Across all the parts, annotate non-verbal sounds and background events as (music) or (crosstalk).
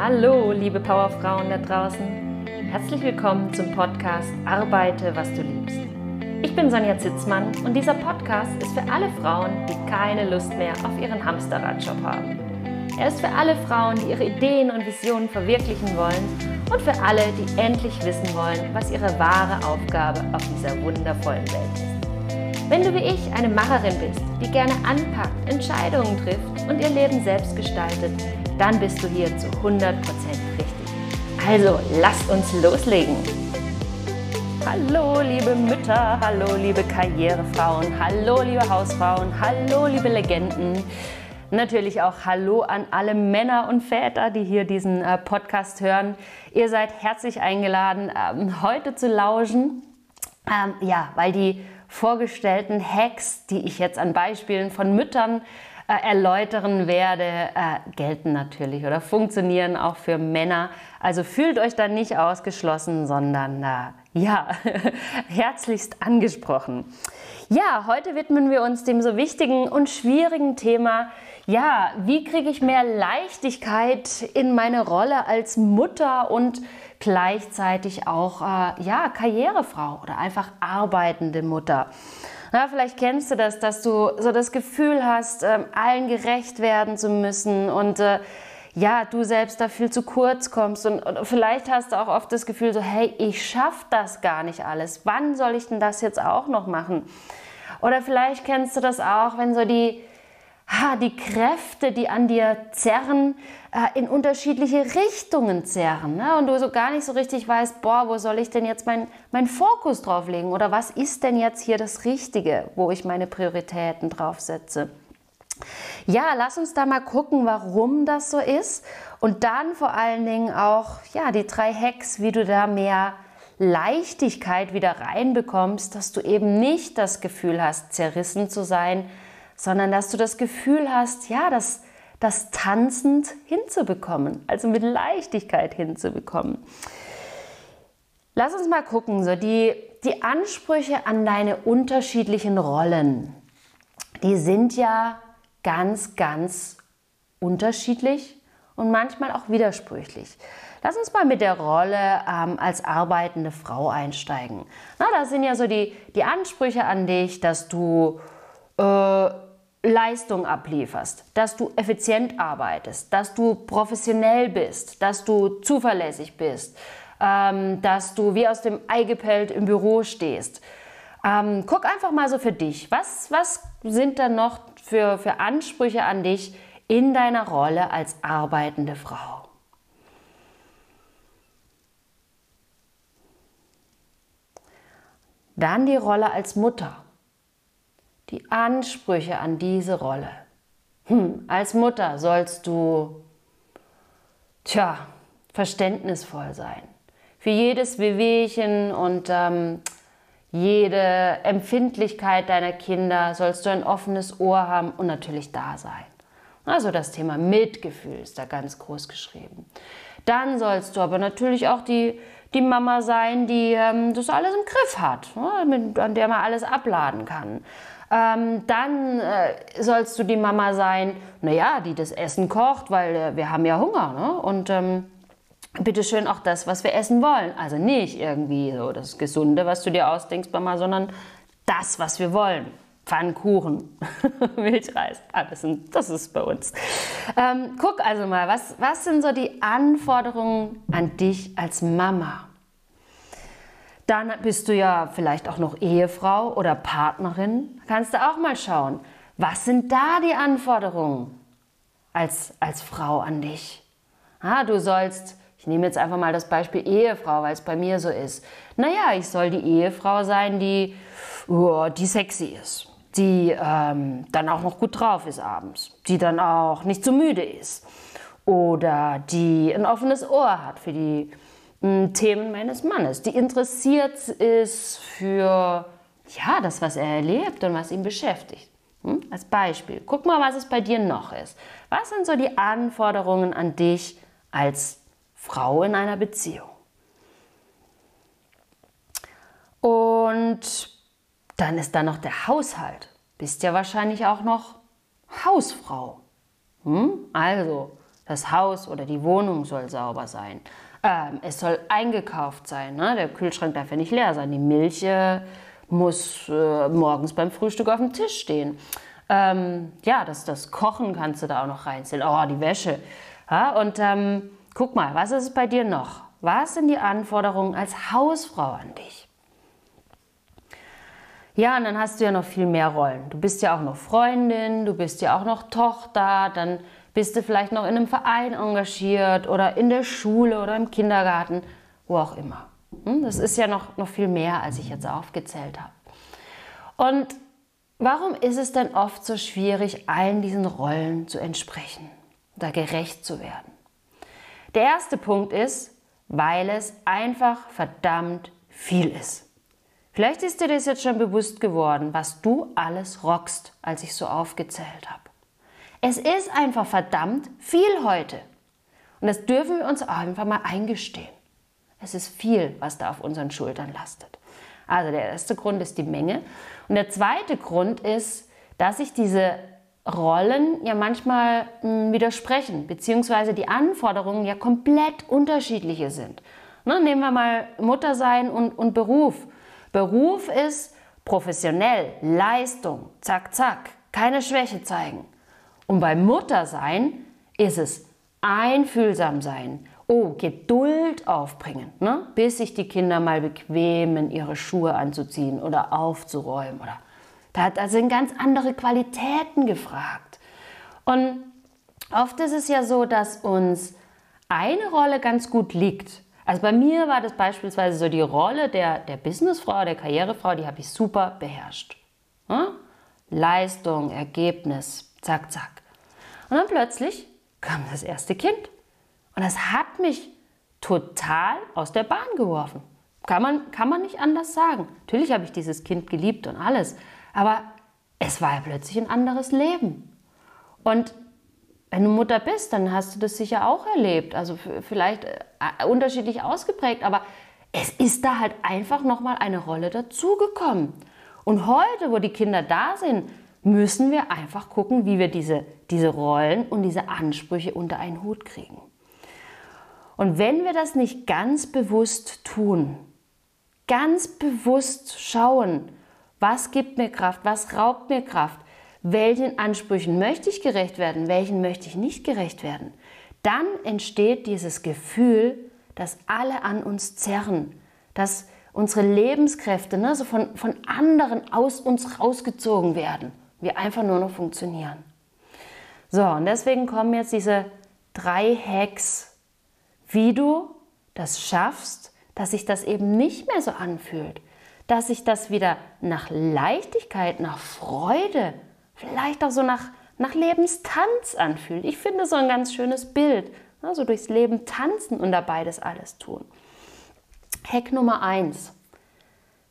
Hallo, liebe Powerfrauen da draußen. Herzlich willkommen zum Podcast Arbeite, was du liebst. Ich bin Sonja Zitzmann und dieser Podcast ist für alle Frauen, die keine Lust mehr auf ihren Hamsterradjob haben. Er ist für alle Frauen, die ihre Ideen und Visionen verwirklichen wollen und für alle, die endlich wissen wollen, was ihre wahre Aufgabe auf dieser wundervollen Welt ist. Wenn du wie ich eine Macherin bist, die gerne anpackt, Entscheidungen trifft und ihr Leben selbst gestaltet, dann bist du hier zu 100% richtig. Also, lasst uns loslegen. Hallo, liebe Mütter, hallo, liebe Karrierefrauen, hallo, liebe Hausfrauen, hallo, liebe Legenden. Natürlich auch Hallo an alle Männer und Väter, die hier diesen äh, Podcast hören. Ihr seid herzlich eingeladen, ähm, heute zu lauschen. Ähm, ja, weil die vorgestellten Hacks, die ich jetzt an Beispielen von Müttern erläutern werde, äh, gelten natürlich oder funktionieren auch für Männer. Also fühlt euch da nicht ausgeschlossen, sondern äh, ja, (laughs) herzlichst angesprochen. Ja, heute widmen wir uns dem so wichtigen und schwierigen Thema, ja, wie kriege ich mehr Leichtigkeit in meine Rolle als Mutter und gleichzeitig auch äh, ja, Karrierefrau oder einfach arbeitende Mutter. Ja, vielleicht kennst du das, dass du so das Gefühl hast, ähm, allen gerecht werden zu müssen und äh, ja, du selbst da viel zu kurz kommst und, und, vielleicht hast du auch oft das Gefühl so, hey, ich schaffe das gar nicht alles. Wann soll ich denn das jetzt auch noch machen? Oder vielleicht kennst du das auch, wenn so die die Kräfte, die an dir zerren, äh, in unterschiedliche Richtungen zerren. Ne? Und du so gar nicht so richtig weißt, boah, wo soll ich denn jetzt meinen mein Fokus drauf legen? Oder was ist denn jetzt hier das Richtige, wo ich meine Prioritäten drauf setze? Ja, lass uns da mal gucken, warum das so ist. Und dann vor allen Dingen auch ja, die drei Hacks, wie du da mehr Leichtigkeit wieder reinbekommst, dass du eben nicht das Gefühl hast, zerrissen zu sein, sondern dass du das Gefühl hast, ja, das, das tanzend hinzubekommen, also mit Leichtigkeit hinzubekommen. Lass uns mal gucken, so die, die Ansprüche an deine unterschiedlichen Rollen, die sind ja ganz, ganz unterschiedlich und manchmal auch widersprüchlich. Lass uns mal mit der Rolle ähm, als arbeitende Frau einsteigen. Na, da sind ja so die, die Ansprüche an dich, dass du äh, Leistung ablieferst, dass du effizient arbeitest, dass du professionell bist, dass du zuverlässig bist, ähm, dass du wie aus dem Ei gepellt im Büro stehst. Ähm, guck einfach mal so für dich. Was, was sind da noch für, für Ansprüche an dich in deiner Rolle als arbeitende Frau? Dann die Rolle als Mutter die Ansprüche an diese Rolle. Hm, als Mutter sollst du, tja, verständnisvoll sein. Für jedes Wehwehchen und ähm, jede Empfindlichkeit deiner Kinder sollst du ein offenes Ohr haben und natürlich da sein. Also das Thema Mitgefühl ist da ganz groß geschrieben. Dann sollst du aber natürlich auch die, die Mama sein, die ähm, das alles im Griff hat, ne, mit, an der man alles abladen kann. Ähm, dann äh, sollst du die Mama sein, naja, die das Essen kocht, weil äh, wir haben ja Hunger. Ne? Und ähm, schön auch das, was wir essen wollen. Also nicht irgendwie so das Gesunde, was du dir ausdenkst, Mama, sondern das, was wir wollen. Pfannkuchen, (laughs) Milchreis, alles. Das ist bei uns. Ähm, guck also mal, was, was sind so die Anforderungen an dich als Mama? Dann bist du ja vielleicht auch noch Ehefrau oder Partnerin. Kannst du auch mal schauen, was sind da die Anforderungen als, als Frau an dich? Ah, du sollst, ich nehme jetzt einfach mal das Beispiel Ehefrau, weil es bei mir so ist. Naja, ich soll die Ehefrau sein, die, oh, die sexy ist, die ähm, dann auch noch gut drauf ist abends, die dann auch nicht zu so müde ist oder die ein offenes Ohr hat für die Themen meines Mannes, die interessiert ist für ja, das, was er erlebt und was ihn beschäftigt. Hm? Als Beispiel, guck mal, was es bei dir noch ist. Was sind so die Anforderungen an dich als Frau in einer Beziehung? Und dann ist da noch der Haushalt. Bist ja wahrscheinlich auch noch Hausfrau. Hm? Also, Das Haus oder die Wohnung soll sauber sein. Ähm, es soll eingekauft sein. Ne? Der Kühlschrank darf ja nicht leer sein. Die Milch äh, muss äh, morgens beim Frühstück auf dem Tisch stehen. Ähm, ja, das, das Kochen kannst du da auch noch reinzählen. Oh, die Wäsche. Ja, und ähm, guck mal, was ist es bei dir noch? Was sind die Anforderungen als Hausfrau an dich? Ja, und dann hast du ja noch viel mehr Rollen. Du bist ja auch noch Freundin, du bist ja auch noch Tochter, dann bist du vielleicht noch in einem Verein engagiert oder in der Schule oder im Kindergarten, wo auch immer. Hm, das ist ja noch, noch viel mehr, als ich jetzt aufgezählt habe. Und warum ist es denn oft so schwierig, allen diesen Rollen zu entsprechen oder gerecht zu werden? Der erste Punkt ist, weil es einfach verdammt viel ist. Vielleicht ist dir das jetzt schon bewusst geworden, was du alles rockst, als ich so aufgezählt habe. Es ist einfach verdammt viel heute. Und das dürfen wir uns einfach mal eingestehen. Es ist viel, was da auf unseren Schultern lastet. Also der erste Grund ist die Menge. Und der zweite Grund ist, dass sich diese Rollen ja manchmal mh, hm, widersprechen, beziehungsweise die Anforderungen ja komplett unterschiedliche sind. Ne, nehmen wir mal Mutter sein und, und Beruf. Beruf ist professionell, Leistung, zack, zack, keine Schwäche zeigen. Und beim Muttersein ist es einfühlsam sein, oh, Geduld aufbringen, ne? bis sich die Kinder mal bequemen, ihre Schuhe anzuziehen oder aufzuräumen. Oder da, da sind ganz andere Qualitäten gefragt. Und oft ist es ja so, dass uns eine Rolle ganz gut liegt. Also bei mir war das beispielsweise so die Rolle der, der Businessfrau, der Karrierefrau, die habe ich super beherrscht. Ne? Leistung, Ergebnis, zack, zack. Und dann plötzlich kam das erste Kind. Und das hat mich total aus der Bahn geworfen. Kann man, kann man nicht anders sagen. Natürlich habe ich dieses Kind geliebt und alles. Aber es war ja plötzlich ein anderes Leben. Und wenn du Mutter bist, dann hast du das sicher auch erlebt. Also vielleicht äh, unterschiedlich ausgeprägt, aber es ist da halt einfach nochmal eine Rolle dazugekommen. Und heute, wo die Kinder da sind, müssen wir einfach gucken, wie wir diese, diese Rollen und diese Ansprüche unter einen Hut kriegen. Und wenn wir das nicht ganz bewusst tun, ganz bewusst schauen, was gibt mir Kraft, was raubt mir Kraft, welchen Ansprüchen möchte ich gerecht werden, welchen möchte ich nicht gerecht werden, dann entsteht dieses Gefühl, dass alle an uns zerren, dass unsere Lebenskräfte ne, so von, von anderen aus uns rausgezogen werden wir einfach nur noch funktionieren. So, und deswegen kommen jetzt diese drei Hacks, wie du das schaffst, dass sich das eben nicht mehr so anfühlt, dass sich das wieder nach Leichtigkeit, nach Freude, vielleicht auch so nach, nach Lebenstanz anfühlt. Ich finde so ein ganz schönes Bild, also durchs Leben tanzen und dabei das alles tun. Hack Nummer eins: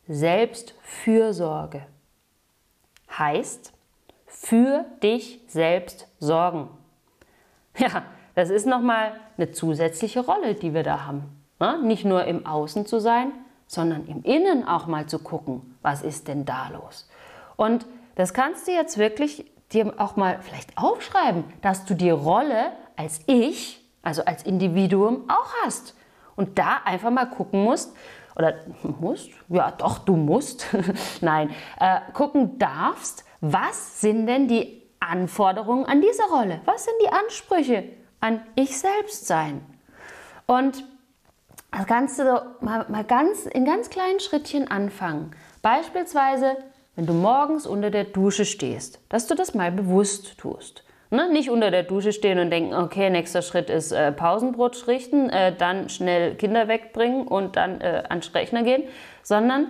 Selbstfürsorge heißt, für dich selbst sorgen. Ja, das ist nochmal eine zusätzliche Rolle, die wir da haben. Ja, nicht nur im Außen zu sein, sondern im Innen auch mal zu gucken, was ist denn da los. Und das kannst du jetzt wirklich dir auch mal vielleicht aufschreiben, dass du die Rolle als Ich, also als Individuum auch hast. Und da einfach mal gucken musst, oder (laughs) musst, ja doch, du musst, (laughs) nein, äh, gucken darfst, was sind denn die Anforderungen an diese Rolle? Was sind die Ansprüche an ich selbst sein? Und das du mal, mal ganz, in ganz kleinen Schrittchen anfangen. Beispielsweise, wenn du morgens unter der Dusche stehst, dass du das mal bewusst tust. Ne? Nicht unter der Dusche stehen und denken, okay, nächster Schritt ist äh, Pausenbrot richten, äh, dann schnell Kinder wegbringen und dann äh, an den Rechner gehen, sondern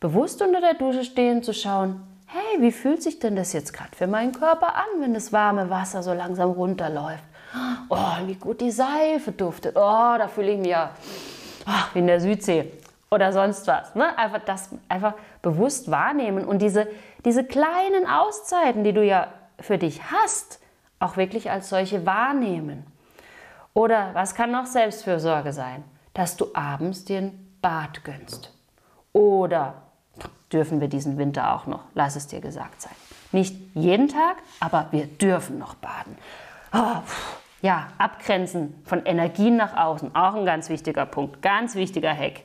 bewusst unter der Dusche stehen, zu schauen, hey, wie fühlt sich denn das jetzt gerade für meinen Körper an, wenn das warme Wasser so langsam runterläuft? Oh, wie gut die Seife duftet. Oh, da fühle ich mich ja oh, wie in der Südsee oder sonst was. Ne? Einfach das einfach bewusst wahrnehmen und diese, diese kleinen Auszeiten, die du ja für dich hast, auch wirklich als solche wahrnehmen. Oder was kann noch Selbstfürsorge sein? Dass du abends dir ein Bad gönnst. Oder dürfen wir diesen Winter auch noch, lass es dir gesagt sein. Nicht jeden Tag, aber wir dürfen noch baden. Oh, ja, Abgrenzen von Energien nach außen, auch ein ganz wichtiger Punkt, ganz wichtiger Hack.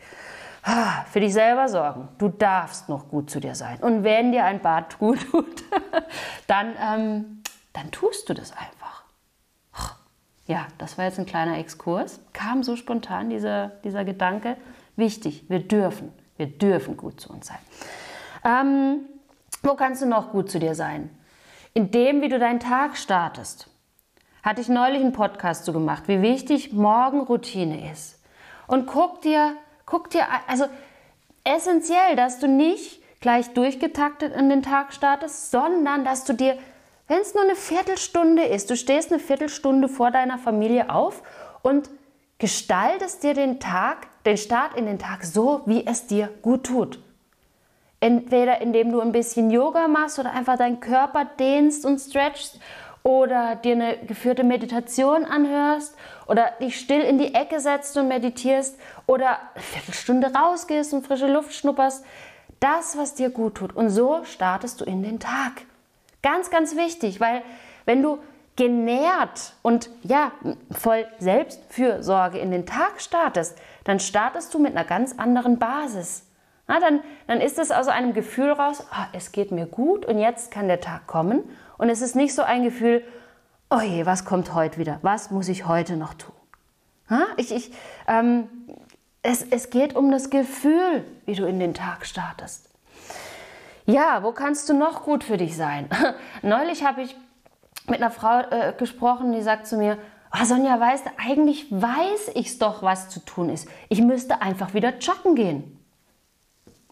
Für dich selber sorgen. Du darfst noch gut zu dir sein. Und wenn dir ein Bad gut tut, (laughs) dann, ähm, dann tust du das einfach. Ja, das war jetzt ein kleiner Exkurs. Kam so spontan dieser, dieser Gedanke. Wichtig, wir dürfen, wir dürfen gut zu uns sein. Ähm, wo kannst du noch gut zu dir sein? In dem, wie du deinen Tag startest. Hatte ich neulich einen Podcast zu gemacht, wie wichtig Morgenroutine ist. Und guck dir, guck dir, also essentiell, dass du nicht gleich durchgetaktet in den Tag startest, sondern dass du dir, wenn es nur eine Viertelstunde ist, du stehst eine Viertelstunde vor deiner Familie auf und gestaltest dir den Tag, den Start in den Tag so, wie es dir gut tut. Entweder indem du ein bisschen Yoga machst oder einfach deinen Körper dehnst und stretchst oder dir eine geführte Meditation anhörst oder dich still in die Ecke setzt und meditierst oder eine Viertelstunde rausgehst und frische Luft schnupperst. Das, was dir gut tut. Und so startest du in den Tag. Ganz, ganz wichtig, weil wenn du genährt und ja, voll Selbstfürsorge in den Tag startest, dann startest du mit einer ganz anderen Basis. Na, dann, dann ist es aus einem Gefühl raus, ah, es geht mir gut und jetzt kann der Tag kommen und es ist nicht so ein Gefühl, oh je, was kommt heute wieder? Was muss ich heute noch tun? Ha? Ich, ich, ähm, es, es geht um das Gefühl, wie du in den Tag startest. Ja, wo kannst du noch gut für dich sein? (laughs) Neulich habe ich mit einer Frau äh, gesprochen, die sagt zu mir, oh Sonja, weißt du, eigentlich weiß ich es doch, was zu tun ist. Ich müsste einfach wieder joggen gehen.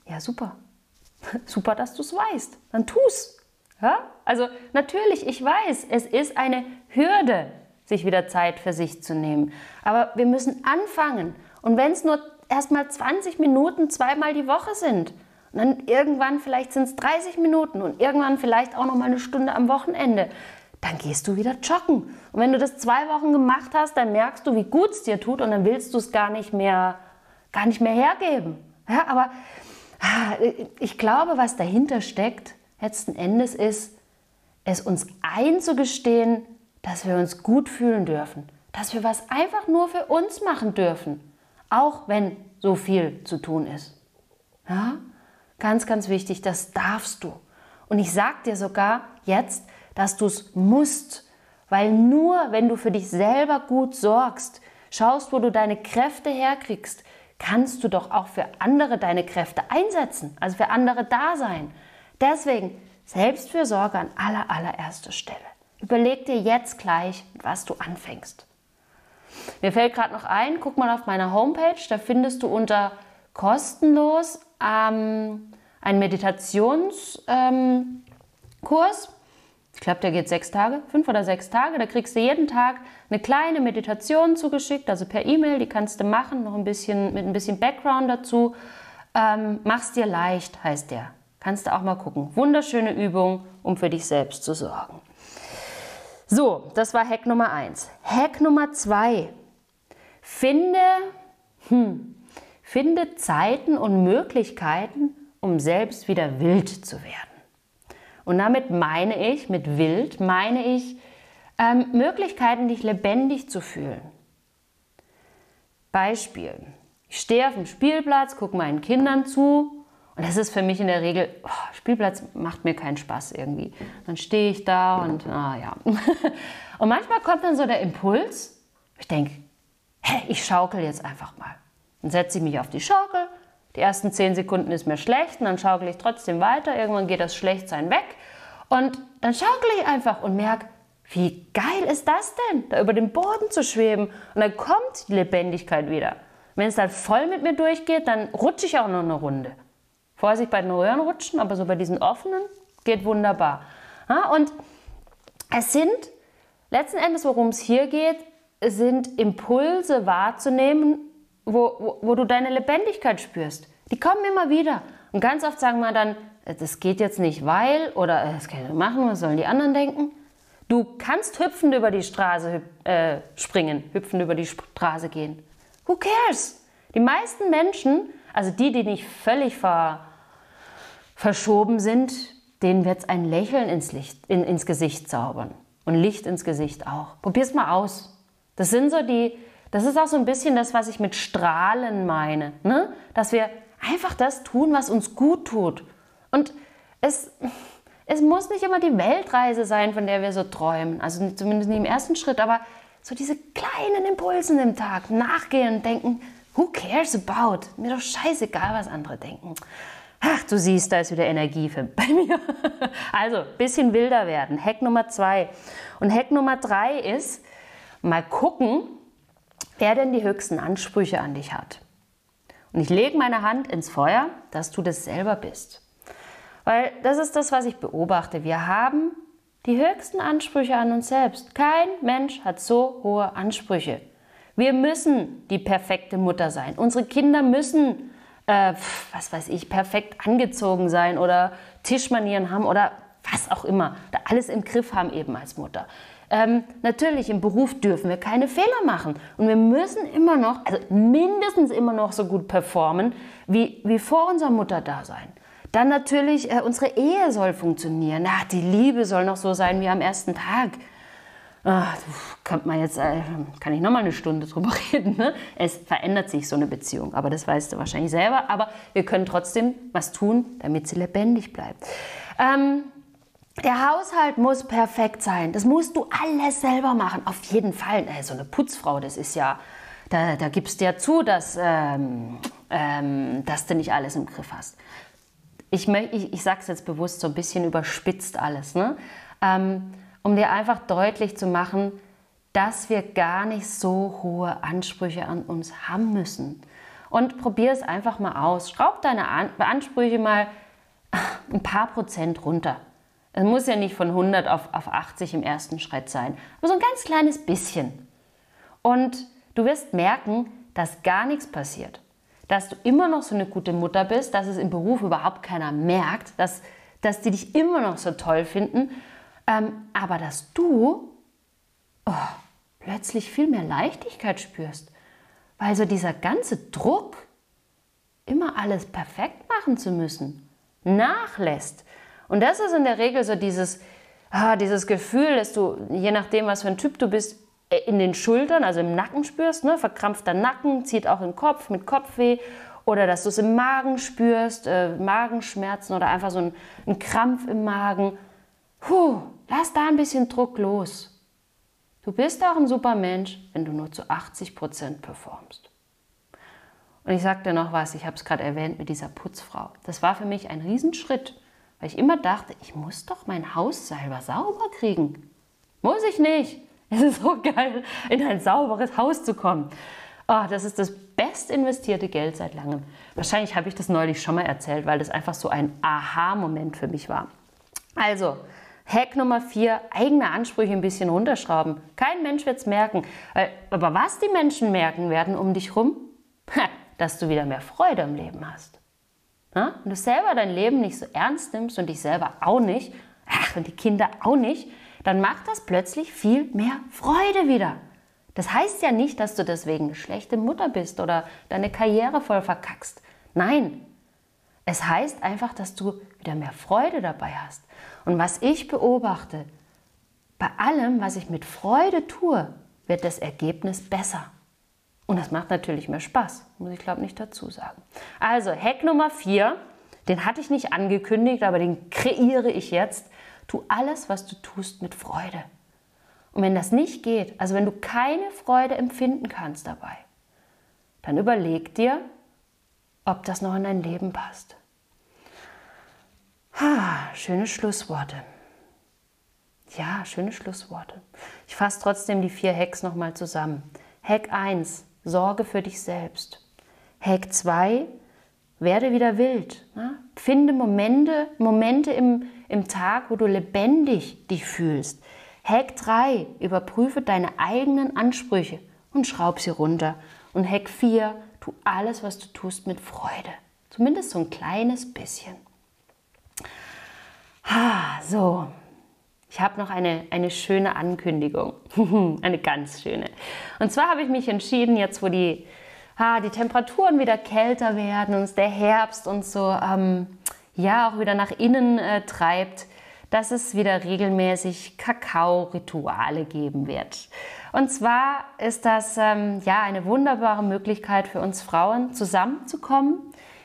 Ja, super. (laughs) super, dass du es weißt. Dann tu's. Ja? Also natürlich, ich weiß, es ist eine Hürde, sich wieder Zeit für sich zu nehmen. Aber wir müssen anfangen. Und wenn es nur erstmal 20 Minuten zweimal die Woche sind, und dann irgendwann vielleicht sind es 30 Minuten und irgendwann vielleicht auch noch mal eine Stunde am Wochenende, dann gehst du wieder joggen. Und wenn du das zwei Wochen gemacht hast, dann merkst du, wie gut es dir tut und dann willst du es gar nicht mehr, gar nicht mehr hergeben. Ja, aber ah, ich glaube, was dahinter steckt, letzten Endes ist, es uns einzugestehen, dass wir uns gut fühlen dürfen, dass wir was einfach nur für uns machen dürfen, auch wenn so viel zu tun ist. Ja? Ganz, ganz wichtig, das darfst du. Und ich sage dir sogar jetzt, dass du es musst, weil nur wenn du für dich selber gut sorgst, schaust, wo du deine Kräfte herkriegst, kannst du doch auch für andere deine Kräfte einsetzen, also für andere da sein. Deswegen Selbstfürsorge an aller, allererster Stelle. Überleg dir jetzt gleich, was du anfängst. Mir fällt gerade noch ein, guck mal auf meiner Homepage, da findest du unter kostenlos ähm, einen Meditationskurs. Ähm, ich glaube, der geht sechs Tage, fünf oder sechs Tage. Da kriegst du jeden Tag eine kleine Meditation zugeschickt, also per E-Mail, die kannst du machen, noch ein bisschen mit ein bisschen Background dazu. Ähm, mach's dir leicht, heißt der. Kannst du auch mal gucken. Wunderschöne Übung, um für dich selbst zu sorgen. So, das war Hack Nummer 1. Hack Nummer 2. Finde, hm, finde Zeiten und Möglichkeiten, um selbst wieder wild zu werden. Und damit meine ich, mit wild meine ich ähm, Möglichkeiten, dich lebendig zu fühlen. Beispiel. Ich stehe auf dem Spielplatz, gucke meinen Kindern zu und das ist für mich in der Regel, oh, Spielplatz macht mir keinen Spaß irgendwie. Dann stehe ich da und, ah. (laughs) Und manchmal kommt dann so der Impuls, ich denke, hey, ich schaukel jetzt einfach mal. Dann setze ich mich auf die Schaukel, die ersten zehn Sekunden ist mir schlecht und dann schaukel ich trotzdem weiter, irgendwann geht das Schlechtsein weg und dann schaukel ich einfach und merke, wie geil ist das denn, da über den Boden zu schweben und dann kommt die Lebendigkeit wieder. Wenn es dann voll mit mir durchgeht, dann rutsche ich auch noch eine Runde. Vorsicht bei den Röhrenrutschen, aber so bei diesen offenen geht wunderbar. Und es sind letzten Endes, worum es hier geht, sind Impulse wahrzunehmen, wo, wo, du deine Lebendigkeit spürst. Die kommen immer wieder. Und ganz oft sagen wir dann, das geht jetzt nicht, weil oder äh, das kann ich machen, was sollen die anderen denken? Du kannst hüpfend über die Straße äh, springen, hüpfend über die Straße gehen. Who cares? Die meisten Menschen, also die, die nicht völlig ver, verschoben sind, denen wird es ein Lächeln ins, Licht, in, ins Gesicht zaubern. Und Licht ins Gesicht auch. Probier's mal aus. Das sind so die, das ist auch so ein bisschen das, was ich mit Strahlen meine. Ne? Dass wir einfach das tun, was uns gut tut. Und es, es muss nicht immer die Weltreise sein, von der wir so träumen. Also zumindest nicht im ersten Schritt, aber so diese kleinen Impulsen im Tag nachgehen und denken, who cares about? Mir doch scheißegal, was andere denken. Ach, du siehst, da ist wieder Energie für, (laughs) bei mir. Also, bisschen wilder werden. Hack Nummer zwei. Und Hack Nummer drei ist, mal gucken, wer denn die höchsten Ansprüche an dich hat. Und ich lege meine Hand ins Feuer, dass du das selber bist. Weil das ist das, was ich beobachte. Wir haben die höchsten Ansprüche an uns selbst. Kein Mensch hat so hohe Ansprüche. Wir müssen die perfekte Mutter sein. Unsere Kinder müssen, äh, was weiß ich, perfekt angezogen sein oder Tischmanieren haben oder was auch immer. Alles im Griff haben eben als Mutter. Ähm, natürlich, im Beruf dürfen wir keine Fehler machen. Und wir müssen immer noch, also mindestens immer noch so gut performen, wie, wie vor unserer Mutter da sein. Dann natürlich, äh, unsere Ehe soll funktionieren. Ja, die Liebe soll noch so sein wie am ersten Tag. Ach, kann man jetzt, äh, kann ich noch mal eine Stunde drüber (laughs) reden. Ne? Es verändert sich so eine Beziehung, aber das weißt du wahrscheinlich selber. Aber wir können trotzdem was tun, damit sie lebendig bleibt. Ähm, der Haushalt muss perfekt sein. Das musst du alles selber machen. Auf jeden Fall. Äh, so eine Putzfrau, das ist ja, da, da gibst du ja zu, dass, ähm, ähm, dass du nicht alles im Griff hast ich, ich, ich sage es jetzt bewusst so ein bisschen überspitzt alles, ne? Ähm, um dir einfach deutlich zu machen, dass wir gar nicht so hohe Ansprüche an uns haben müssen. Und probier es einfach mal aus. Schraub deine an Ansprüche mal ein paar Prozent runter. Es muss ja nicht von 100 auf, auf 80 im ersten Schritt sein, aber so ein ganz kleines bisschen. Und du wirst merken, dass gar nichts passiert dass du immer noch so eine gute Mutter bist, dass es im Beruf überhaupt keiner merkt, dass, dass die dich immer noch so toll finden, ähm, aber dass du oh, plötzlich viel mehr Leichtigkeit spürst, weil so dieser ganze Druck, immer alles perfekt machen zu müssen, nachlässt. Und das ist in der Regel so dieses, ah, dieses Gefühl, dass du, je nachdem, was für ein Typ du bist, äh, in den Schultern, also im Nacken spürst, ne? verkrampfter Nacken, zieht auch im Kopf mit Kopfweh oder dass du es im Magen spürst, äh, Magenschmerzen oder einfach so ein, ein Krampf im Magen. Puh, lass da ein bisschen Druck los. Du bist auch ein super Mensch, wenn du nur zu 80 Prozent performst. Und ich sag dir noch was, ich habe es gerade erwähnt mit dieser Putzfrau. Das war für mich ein Riesenschritt, weil ich immer dachte, ich muss doch mein Haus selber sauber kriegen. Muss ich nicht. (laughs) Es ist so geil, in ein sauberes Haus zu kommen. Oh, das ist das best investierte Geld seit langem. Wahrscheinlich habe ich das neulich schon mal erzählt, weil das einfach so ein Aha-Moment für mich war. Also, Hack Nummer 4, eigene Ansprüche ein bisschen runterschrauben. Kein Mensch wird es merken. Aber was die Menschen merken werden um dich rum, dass du wieder mehr Freude im Leben hast. Wenn du selber dein Leben nicht so ernst nimmst und dich selber auch nicht, ach, und die Kinder auch nicht, dann macht das plötzlich viel mehr Freude wieder. Das heißt ja nicht, dass du deswegen eine schlechte Mutter bist oder deine Karriere voll verkackst. Nein, es heißt einfach, dass du wieder mehr Freude dabei hast. Und was ich beobachte, bei allem, was ich mit Freude tue, wird das Ergebnis besser. Und das macht natürlich mehr Spaß, muss ich glaube nicht dazu sagen. Also, Hack Nummer 4, den hatte ich nicht angekündigt, aber den kreiere ich jetzt. Tu alles, was du tust, mit Freude. Und wenn das nicht geht, also wenn du keine Freude empfinden kannst dabei, dann überleg dir, ob das noch in dein Leben passt. Ha, schöne Schlussworte. Ja, schöne Schlussworte. Ich fasse trotzdem die vier Hacks nochmal zusammen. Hack 1, Sorge für dich selbst. Hack 2, werde wieder wild. Ne? Finde Momente, Momente im, im Tag, wo du lebendig dich fühlst. Hack 3, überprüfe deine eigenen Ansprüche und schraub sie runter. Und Hack 4, tu alles, was du tust, mit Freude. Zumindest so ein kleines bisschen. Ha, so, ich habe noch eine, eine schöne Ankündigung. (laughs) eine ganz schöne. Und zwar habe ich mich entschieden, jetzt wo die, ah, die Temperaturen wieder kälter werden und der Herbst und so ähm, ja auch wieder nach innen äh, treibt, dass es wieder regelmäßig Kakao-Rituale geben wird. Und zwar ist das ähm, ja eine wunderbare Möglichkeit für uns Frauen zusammenzukommen,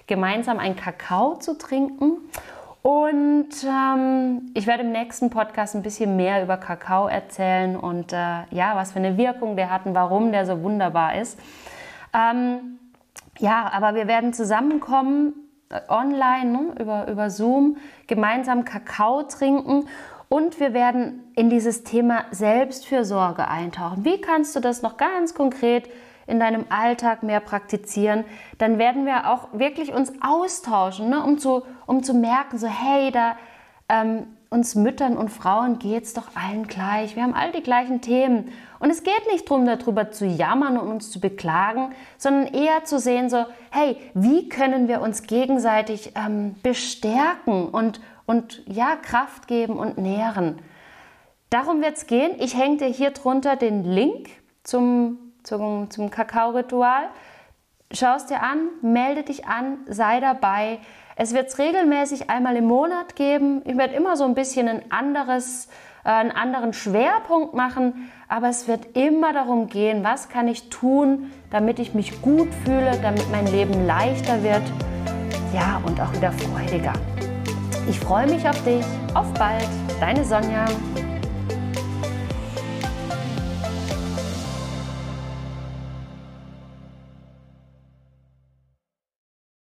gemeinsam einen Kakao zu trinken. Und ähm, ich werde im nächsten Podcast ein bisschen mehr über Kakao erzählen und äh, ja, was für eine Wirkung der hat und warum der so wunderbar ist. Ähm, ja, aber wir werden zusammenkommen äh, online ne, über, über Zoom, gemeinsam Kakao trinken und wir werden in dieses Thema Selbstfürsorge eintauchen. Wie kannst du das noch ganz konkret in deinem Alltag mehr praktizieren? Dann werden wir auch wirklich uns austauschen, ne, um, zu, um zu merken, so hey, da ähm, uns Müttern und Frauen geht es doch allen gleich. Wir haben all die gleichen Themen. Und es geht nicht darum, darüber zu jammern und uns zu beklagen, sondern eher zu sehen, so, hey, wie können wir uns gegenseitig ähm, bestärken und, und ja, Kraft geben und nähren. Darum wird es gehen. Ich hänge dir hier drunter den Link zum, zum, zum Kakao-Ritual. Schau es dir an, melde dich an, sei dabei. Es wird es regelmäßig einmal im Monat geben. Ich werde immer so ein bisschen ein anderes, äh, einen anderen Schwerpunkt machen, aber es wird immer darum gehen, was kann ich tun, damit ich mich gut fühle, damit mein Leben leichter wird, ja, und auch wieder freudiger. Ich freue mich auf dich. Auf bald. Deine Sonja.